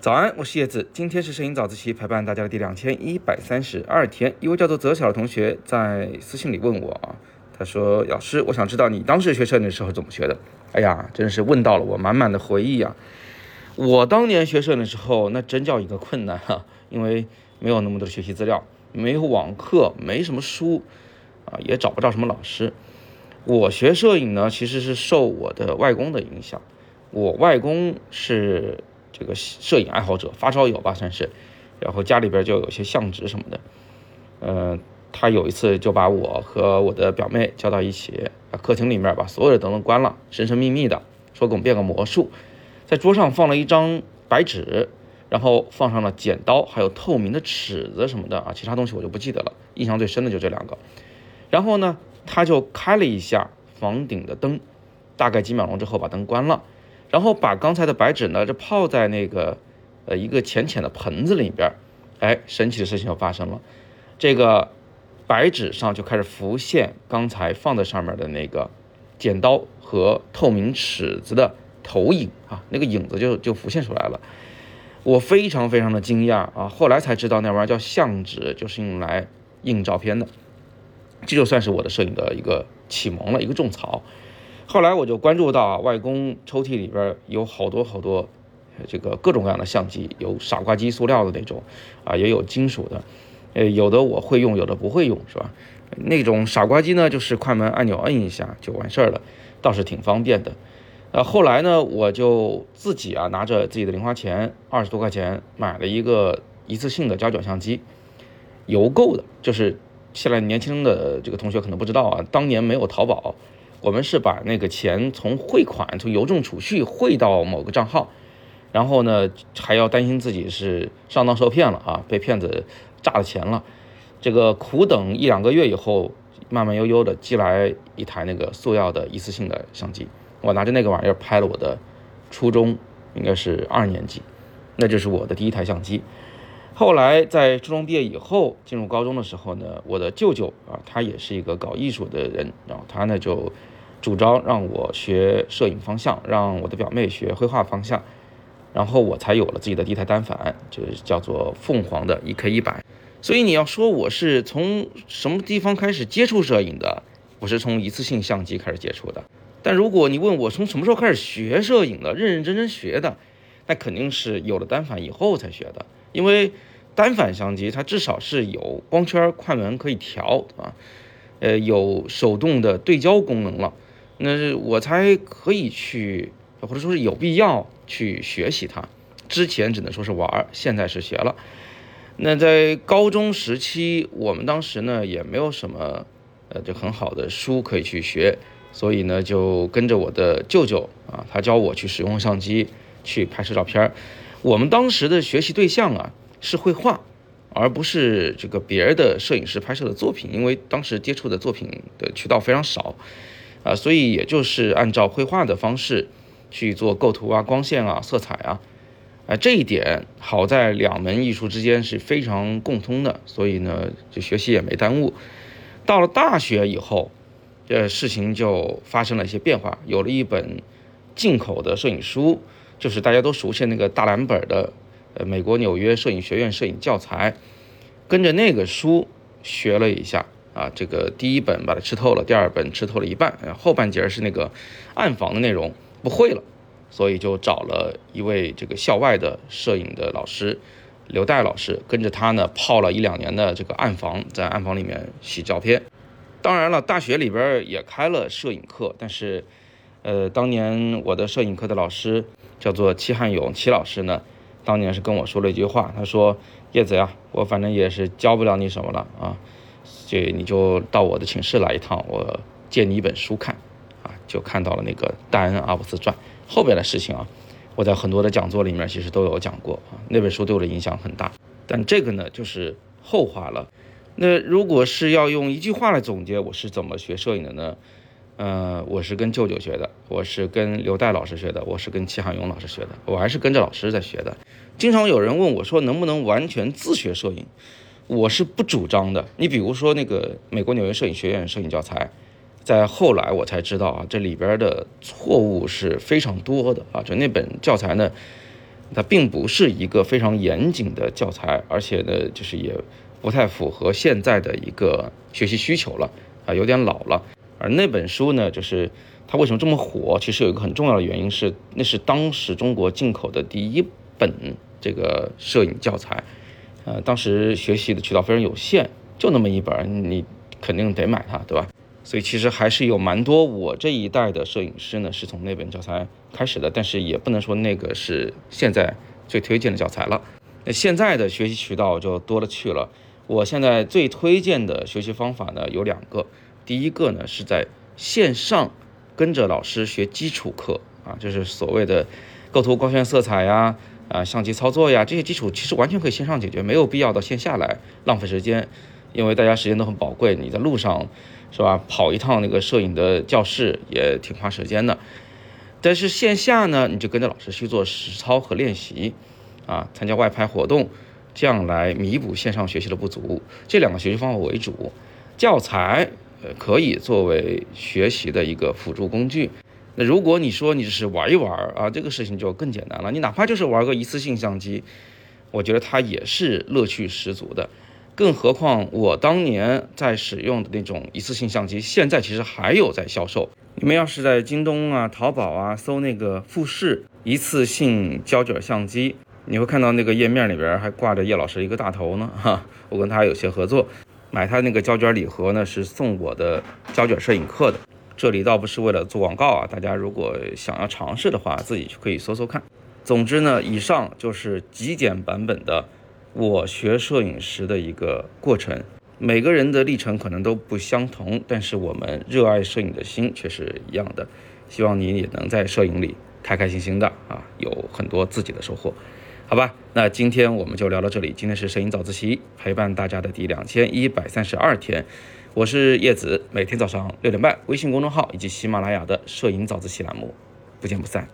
早安，我是叶子。今天是摄影早自习陪伴大家的第两千一百三十二天。一位叫做泽晓的同学在私信里问我啊，他说：“老师，我想知道你当时学摄影的时候怎么学的？”哎呀，真的是问到了我满满的回忆啊！我当年学摄影的时候，那真叫一个困难哈，因为没有那么多的学习资料，没有网课，没什么书啊，也找不到什么老师。我学摄影呢，其实是受我的外公的影响。我外公是。这个摄影爱好者发烧友吧算是，然后家里边就有些相纸什么的，呃，他有一次就把我和我的表妹叫到一起，把客厅里面把所有的灯都关了，神神秘秘的说给我们变个魔术，在桌上放了一张白纸，然后放上了剪刀，还有透明的尺子什么的啊，其他东西我就不记得了，印象最深的就这两个。然后呢，他就开了一下房顶的灯，大概几秒钟之后把灯关了。然后把刚才的白纸呢，就泡在那个，呃，一个浅浅的盆子里边，哎，神奇的事情就发生了，这个白纸上就开始浮现刚才放在上面的那个剪刀和透明尺子的投影啊，那个影子就就浮现出来了。我非常非常的惊讶啊，后来才知道那玩意儿叫相纸，就是用来印照片的，这就算是我的摄影的一个启蒙了，一个种草。后来我就关注到外公抽屉里边有好多好多，这个各种各样的相机，有傻瓜机塑料的那种，啊，也有金属的，呃，有的我会用，有的不会用，是吧？那种傻瓜机呢，就是快门按钮摁一下就完事儿了，倒是挺方便的。呃，后来呢，我就自己啊拿着自己的零花钱，二十多块钱买了一个一次性的胶卷相机，邮购的，就是现在年轻的这个同学可能不知道啊，当年没有淘宝。我们是把那个钱从汇款从邮政储蓄汇到某个账号，然后呢还要担心自己是上当受骗了啊，被骗子诈了钱了。这个苦等一两个月以后，慢慢悠悠的寄来一台那个塑料的一次性的相机，我拿着那个玩意儿拍了我的初中，应该是二年级，那就是我的第一台相机。后来在初中毕业以后，进入高中的时候呢，我的舅舅啊，他也是一个搞艺术的人，然后他呢就主张让我学摄影方向，让我的表妹学绘画方向，然后我才有了自己的第一台单反，就是叫做凤凰的一 K 一百。所以你要说我是从什么地方开始接触摄影的，我是从一次性相机开始接触的。但如果你问我从什么时候开始学摄影的，认认真真学的，那肯定是有了单反以后才学的，因为。单反相机它至少是有光圈、快门可以调啊，呃，有手动的对焦功能了，那我才可以去，或者说是有必要去学习它。之前只能说是玩，现在是学了。那在高中时期，我们当时呢也没有什么呃就很好的书可以去学，所以呢就跟着我的舅舅啊，他教我去使用相机去拍摄照片。我们当时的学习对象啊。是绘画，而不是这个别的摄影师拍摄的作品，因为当时接触的作品的渠道非常少，啊，所以也就是按照绘画的方式去做构图啊、光线啊、色彩啊，啊，这一点好在两门艺术之间是非常共通的，所以呢，就学习也没耽误。到了大学以后，这事情就发生了一些变化，有了一本进口的摄影书，就是大家都熟悉那个大蓝本的。呃，美国纽约摄影学院摄影教材，跟着那个书学了一下啊，这个第一本把它吃透了，第二本吃透了一半，后半截是那个暗房的内容不会了，所以就找了一位这个校外的摄影的老师刘代老师，跟着他呢泡了一两年的这个暗房，在暗房里面洗照片。当然了，大学里边也开了摄影课，但是呃，当年我的摄影课的老师叫做齐汉勇齐老师呢。当年是跟我说了一句话，他说：“叶子呀，我反正也是教不了你什么了啊，这你就到我的寝室来一趟，我借你一本书看，啊，就看到了那个戴恩·阿布斯传后边的事情啊，我在很多的讲座里面其实都有讲过啊，那本书对我的影响很大。但这个呢，就是后话了。那如果是要用一句话来总结我是怎么学摄影的呢？”嗯，我是跟舅舅学的，我是跟刘代老师学的，我是跟齐汉勇老师学的，我还是跟着老师在学的。经常有人问我说，能不能完全自学摄影？我是不主张的。你比如说那个美国纽约摄影学院摄影教材，在后来我才知道啊，这里边的错误是非常多的啊。就那本教材呢，它并不是一个非常严谨的教材，而且呢，就是也不太符合现在的一个学习需求了啊，有点老了。而那本书呢，就是它为什么这么火？其实有一个很重要的原因是，那是当时中国进口的第一本这个摄影教材。呃，当时学习的渠道非常有限，就那么一本，你肯定得买它，对吧？所以其实还是有蛮多我这一代的摄影师呢，是从那本教材开始的，但是也不能说那个是现在最推荐的教材了。那现在的学习渠道就多了去了。我现在最推荐的学习方法呢有两个，第一个呢是在线上跟着老师学基础课啊，就是所谓的构图、光线、色彩呀。啊相机操作呀，这些基础其实完全可以线上解决，没有必要到线下来浪费时间，因为大家时间都很宝贵，你在路上是吧，跑一趟那个摄影的教室也挺花时间的。但是线下呢，你就跟着老师去做实操和练习，啊，参加外拍活动，这样来弥补线上学习的不足。这两个学习方法为主，教材呃可以作为学习的一个辅助工具。那如果你说你只是玩一玩啊，这个事情就更简单了。你哪怕就是玩个一次性相机，我觉得它也是乐趣十足的。更何况我当年在使用的那种一次性相机，现在其实还有在销售。你们要是在京东啊、淘宝啊搜那个富士一次性胶卷相机，你会看到那个页面里边还挂着叶老师一个大头呢。哈，我跟他有些合作，买他那个胶卷礼盒呢，是送我的胶卷摄影课的。这里倒不是为了做广告啊，大家如果想要尝试的话，自己可以搜搜看。总之呢，以上就是极简版本的我学摄影师的一个过程。每个人的历程可能都不相同，但是我们热爱摄影的心却是一样的。希望你也能在摄影里开开心心的啊，有很多自己的收获。好吧，那今天我们就聊到这里。今天是摄影早自习陪伴大家的第两千一百三十二天。我是叶子，每天早上六点半，微信公众号以及喜马拉雅的摄影早自习栏目，不见不散。